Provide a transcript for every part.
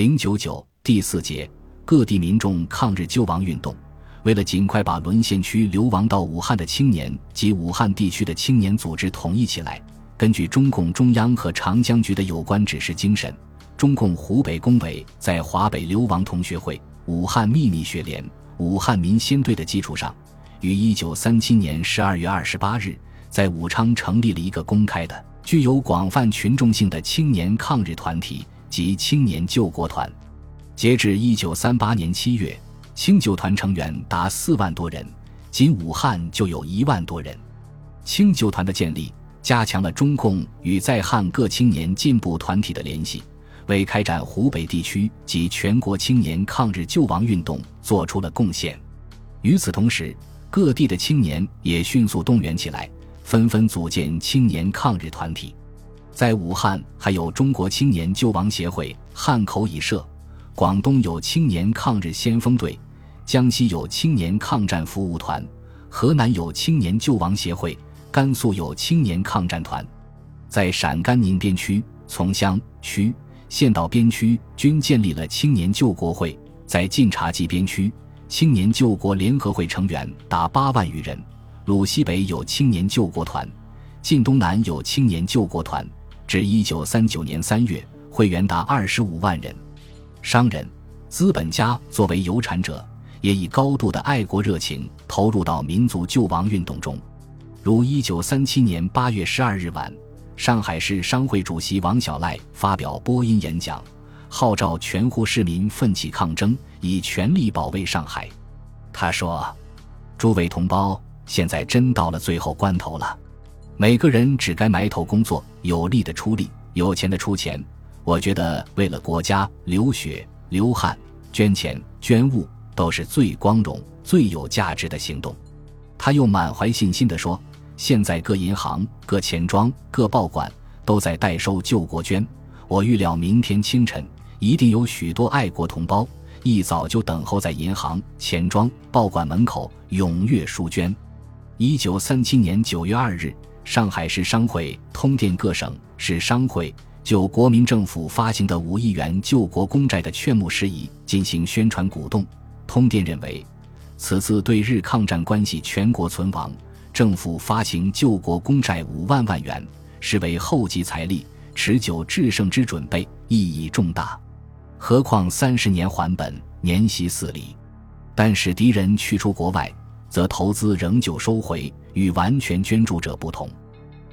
零九九第四节，各地民众抗日救亡运动。为了尽快把沦陷区流亡到武汉的青年及武汉地区的青年组织统一起来，根据中共中央和长江局的有关指示精神，中共湖北工委在华北流亡同学会、武汉秘密学联、武汉民先队的基础上，于一九三七年十二月二十八日在武昌成立了一个公开的、具有广泛群众性的青年抗日团体及青年救国团。截至一九三八年七月。清救团成员达四万多人，仅武汉就有一万多人。清救团的建立，加强了中共与在汉各青年进步团体的联系，为开展湖北地区及全国青年抗日救亡运动做出了贡献。与此同时，各地的青年也迅速动员起来，纷纷组建青年抗日团体。在武汉，还有中国青年救亡协会、汉口乙社；广东有青年抗日先锋队。江西有青年抗战服务团，河南有青年救亡协会，甘肃有青年抗战团，在陕甘宁边区、从乡区、县道边区均建立了青年救国会。在晋察冀边区，青年救国联合会成员达八万余人。鲁西北有青年救国团，晋东南有青年救国团。至一九三九年三月，会员达二十五万人。商人、资本家作为有产者。也以高度的爱国热情投入到民族救亡运动中，如一九三七年八月十二日晚，上海市商会主席王小赖发表播音演讲，号召全沪市民奋起抗争，以全力保卫上海。他说：“诸位同胞，现在真到了最后关头了，每个人只该埋头工作，有力的出力，有钱的出钱。我觉得为了国家流血、流汗、捐钱、捐物。”都是最光荣、最有价值的行动。他又满怀信心地说：“现在各银行、各钱庄、各报馆都在代收救国捐，我预料明天清晨一定有许多爱国同胞一早就等候在银行、钱庄、报馆门口踊跃书捐。”一九三七年九月二日，上海市商会通电各省市商会，就国民政府发行的五亿元救国公债的劝募事宜进行宣传鼓动。通电认为，此次对日抗战关系全国存亡，政府发行救国公债五万万元，是为后继财力、持久制胜之准备，意义重大。何况三十年还本，年息四厘。但使敌人驱出国外，则投资仍旧收回，与完全捐助者不同。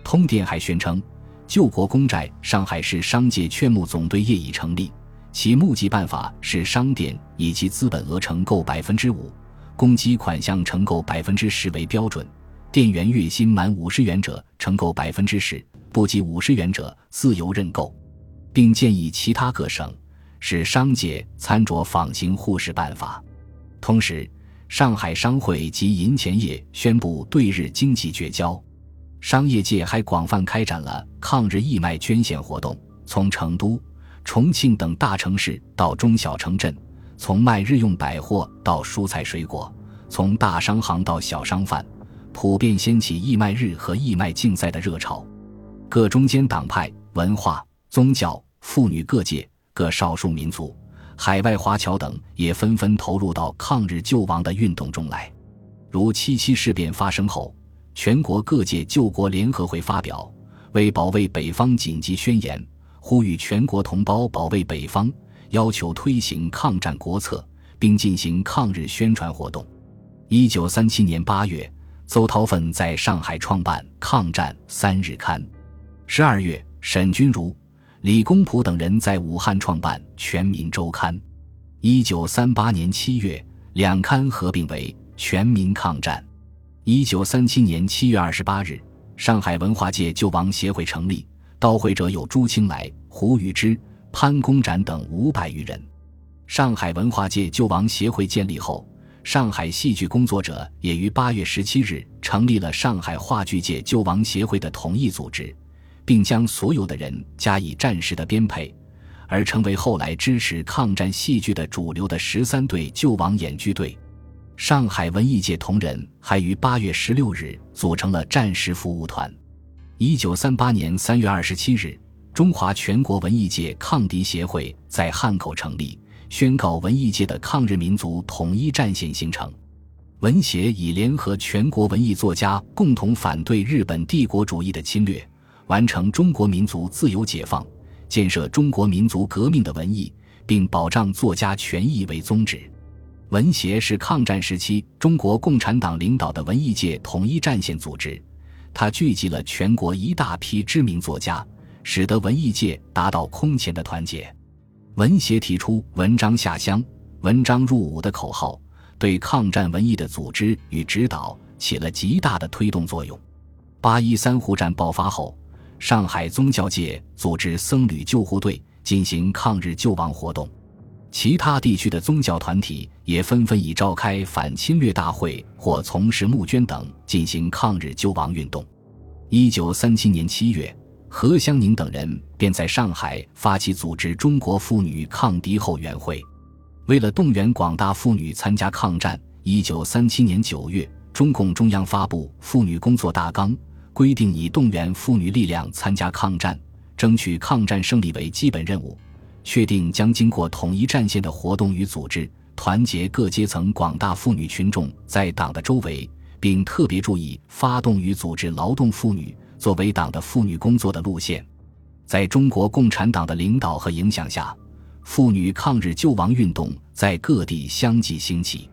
通电还宣称，救国公债上海市商界劝募总队业已成立。其募集办法是商店以其资本额承购百分之五，公积款项承购百分之十为标准。店员月薪满五十元者承购百分之十，不及五十元者自由认购，并建议其他各省使商界参酌仿行沪市办法。同时，上海商会及银钱业宣布对日经济绝交。商业界还广泛开展了抗日义卖捐献活动，从成都。重庆等大城市到中小城镇，从卖日用百货到蔬菜水果，从大商行到小商贩，普遍掀起义卖日和义卖竞赛的热潮。各中间党派、文化、宗教、妇女各界、各少数民族、海外华侨等也纷纷投入到抗日救亡的运动中来。如七七事变发生后，全国各界救国联合会发表为保卫北方紧急宣言。呼吁全国同胞保卫北方，要求推行抗战国策，并进行抗日宣传活动。一九三七年八月，邹韬奋在上海创办《抗战三日刊》；十二月，沈钧儒、李公朴等人在武汉创办《全民周刊》；一九三八年七月，两刊合并为《全民抗战》；一九三七年七月二十八日，上海文化界救亡协会成立。到会者有朱清来、胡宇之、潘公展等五百余人。上海文化界救亡协会建立后，上海戏剧工作者也于八月十七日成立了上海话剧界救亡协会的统一组织，并将所有的人加以战时的编配，而成为后来支持抗战戏剧的主流的十三队救亡演剧队。上海文艺界同仁还于八月十六日组成了战时服务团。一九三八年三月二十七日，中华全国文艺界抗敌协会在汉口成立，宣告文艺界的抗日民族统一战线形成。文协以联合全国文艺作家，共同反对日本帝国主义的侵略，完成中国民族自由解放、建设中国民族革命的文艺，并保障作家权益为宗旨。文协是抗战时期中国共产党领导的文艺界统一战线组织，它聚集了全国一大批知名作家，使得文艺界达到空前的团结。文协提出“文章下乡，文章入伍”的口号，对抗战文艺的组织与指导起了极大的推动作用。八一三沪战爆发后，上海宗教界组织僧侣救护队进行抗日救亡活动。其他地区的宗教团体也纷纷以召开反侵略大会或从事募捐等进行抗日救亡运动。一九三七年七月，何香凝等人便在上海发起组织中国妇女抗敌后援会。为了动员广大妇女参加抗战，一九三七年九月，中共中央发布《妇女工作大纲》，规定以动员妇女力量参加抗战、争取抗战胜利为基本任务。确定将经过统一战线的活动与组织，团结各阶层广大妇女群众在党的周围，并特别注意发动与组织劳动妇女作为党的妇女工作的路线。在中国共产党的领导和影响下，妇女抗日救亡运动在各地相继兴起。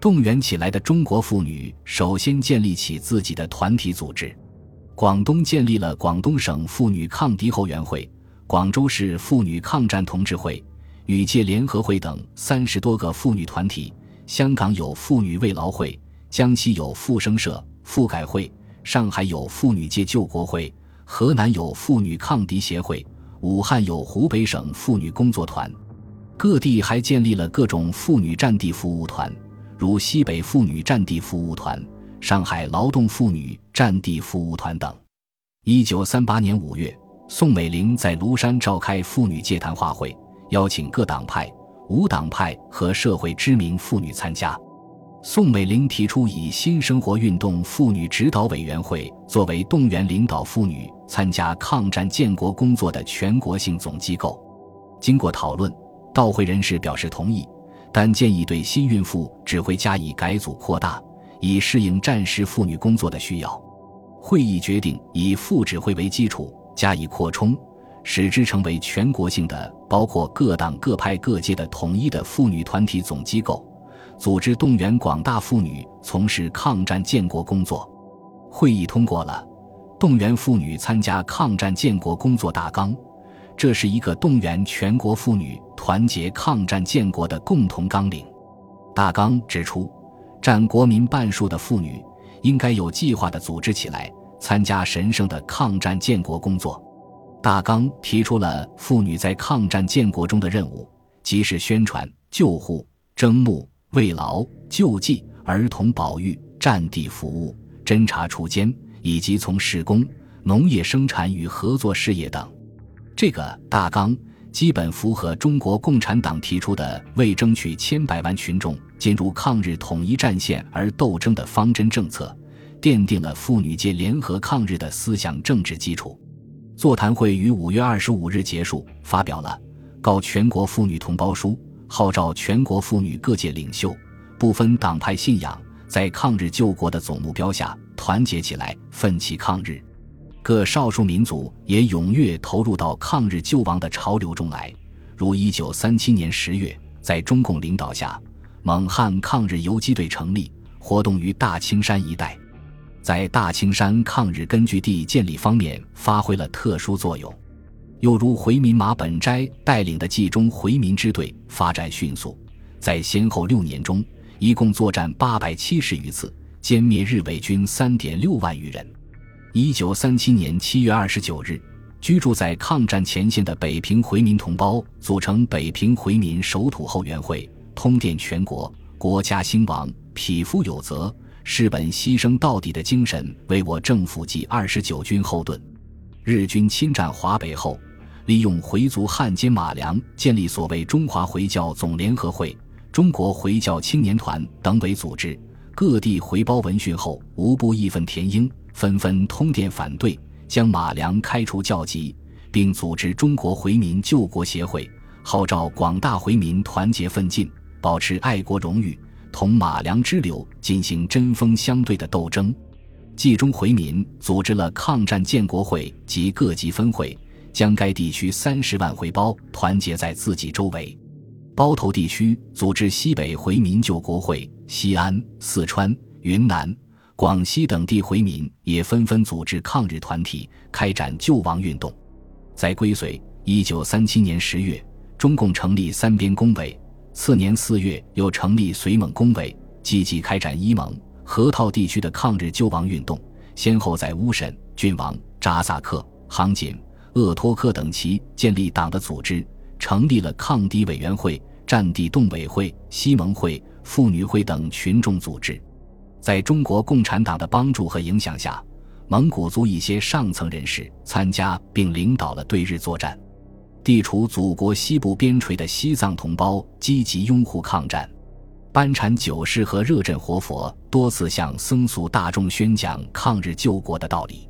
动员起来的中国妇女首先建立起自己的团体组织，广东建立了广东省妇女抗敌后援会。广州市妇女抗战同志会、女界联合会等三十多个妇女团体，香港有妇女慰劳会，江西有妇生社、妇改会，上海有妇女界救国会，河南有妇女抗敌协会，武汉有湖北省妇女工作团，各地还建立了各种妇女战地服务团，如西北妇女战地服务团、上海劳动妇女战地服务团等。一九三八年五月。宋美龄在庐山召开妇女界谈话会，邀请各党派、无党派和社会知名妇女参加。宋美龄提出以新生活运动妇女指导委员会作为动员领导妇女参加抗战建国工作的全国性总机构。经过讨论，到会人士表示同意，但建议对新孕妇只会加以改组扩大，以适应战时妇女工作的需要。会议决定以妇指挥为基础。加以扩充，使之成为全国性的、包括各党各派各界的统一的妇女团体总机构，组织动员广大妇女从事抗战建国工作。会议通过了动员妇女参加抗战建国工作大纲，这是一个动员全国妇女团结抗战建国的共同纲领。大纲指出，占国民半数的妇女应该有计划地组织起来。参加神圣的抗战建国工作，大纲提出了妇女在抗战建国中的任务，即是宣传、救护、征募、慰劳、救济、儿童保育、战地服务、侦察锄奸，以及从事工、农业生产与合作事业等。这个大纲基本符合中国共产党提出的为争取千百万群众进入抗日统一战线而斗争的方针政策。奠定了妇女界联合抗日的思想政治基础。座谈会于五月二十五日结束，发表了《告全国妇女同胞书》，号召全国妇女各界领袖，不分党派信仰，在抗日救国的总目标下团结起来，奋起抗日。各少数民族也踊跃投入到抗日救亡的潮流中来。如一九三七年十月，在中共领导下，蒙汉抗日游击队成立，活动于大青山一带。在大青山抗日根据地建立方面发挥了特殊作用，又如回民马本斋带领的冀中回民支队发展迅速，在先后六年中，一共作战八百七十余次，歼灭日伪军三点六万余人。一九三七年七月二十九日，居住在抗战前线的北平回民同胞组成北平回民守土后援会，通电全国：国家兴亡，匹夫有责。是本牺牲到底的精神为我政府及二十九军后盾。日军侵占华北后，利用回族汉奸马良建立所谓中华回教总联合会、中国回教青年团等为组织，各地回包闻讯后，无不义愤填膺，纷纷通电反对，将马良开除教籍，并组织中国回民救国协会，号召广大回民团结奋进，保持爱国荣誉，同马良支流进行针锋相对的斗争。冀中回民组织了抗战建国会及各级分会，将该地区三十万回胞团结在自己周围。包头地区组织西北回民救国会，西安、四川、云南、广西等地回民也纷纷组织抗日团体，开展救亡运动。在归绥，一九三七年十月，中共成立三边工委，次年四月又成立绥蒙工委，积极开展伊蒙。河套地区的抗日救亡运动，先后在乌审、郡王、扎萨克、杭锦、鄂托克等旗建立党的组织，成立了抗敌委员会、战地动委会、西盟会、妇女会等群众组织。在中国共产党的帮助和影响下，蒙古族一些上层人士参加并领导了对日作战。地处祖国西部边陲的西藏同胞积极拥护抗战。班禅九世和热振活佛多次向僧俗大众宣讲抗日救国的道理。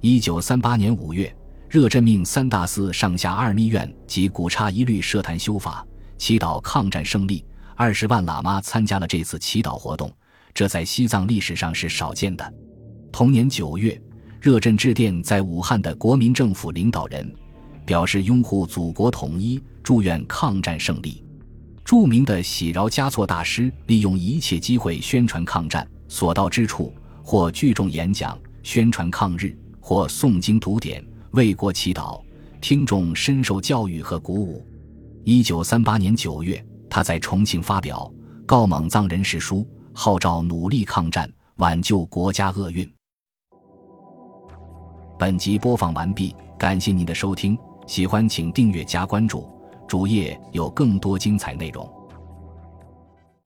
一九三八年五月，热振命三大寺上下二密院及古刹一律设坛修法，祈祷抗战胜利。二十万喇嘛参加了这次祈祷活动，这在西藏历史上是少见的。同年九月，热振致电在武汉的国民政府领导人，表示拥护祖国统一，祝愿抗战胜利。著名的喜饶嘉措大师利用一切机会宣传抗战，所到之处或聚众演讲宣传抗日，或诵经读典为国祈祷，听众深受教育和鼓舞。一九三八年九月，他在重庆发表《告蒙藏人士书》，号召努力抗战，挽救国家厄运。本集播放完毕，感谢您的收听，喜欢请订阅加关注。主页有更多精彩内容。